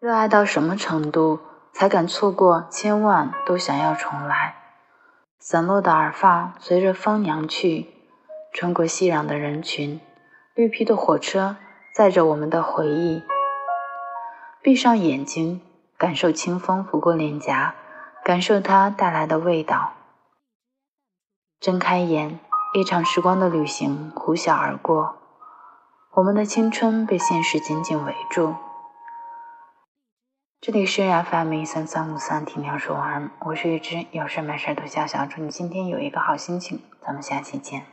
热爱到什么程度，才敢错过千万都想要重来？散落的耳发随着风扬去，穿过熙攘的人群，绿皮的火车载着我们的回忆。闭上眼睛，感受清风拂过脸颊，感受它带来的味道。睁开眼，一场时光的旅行呼啸而过，我们的青春被现实紧紧围住。这里是 FM 一三三五三，听鸟说晚安，我是一只有事没事都笑笑，祝你今天有一个好心情，咱们下期见。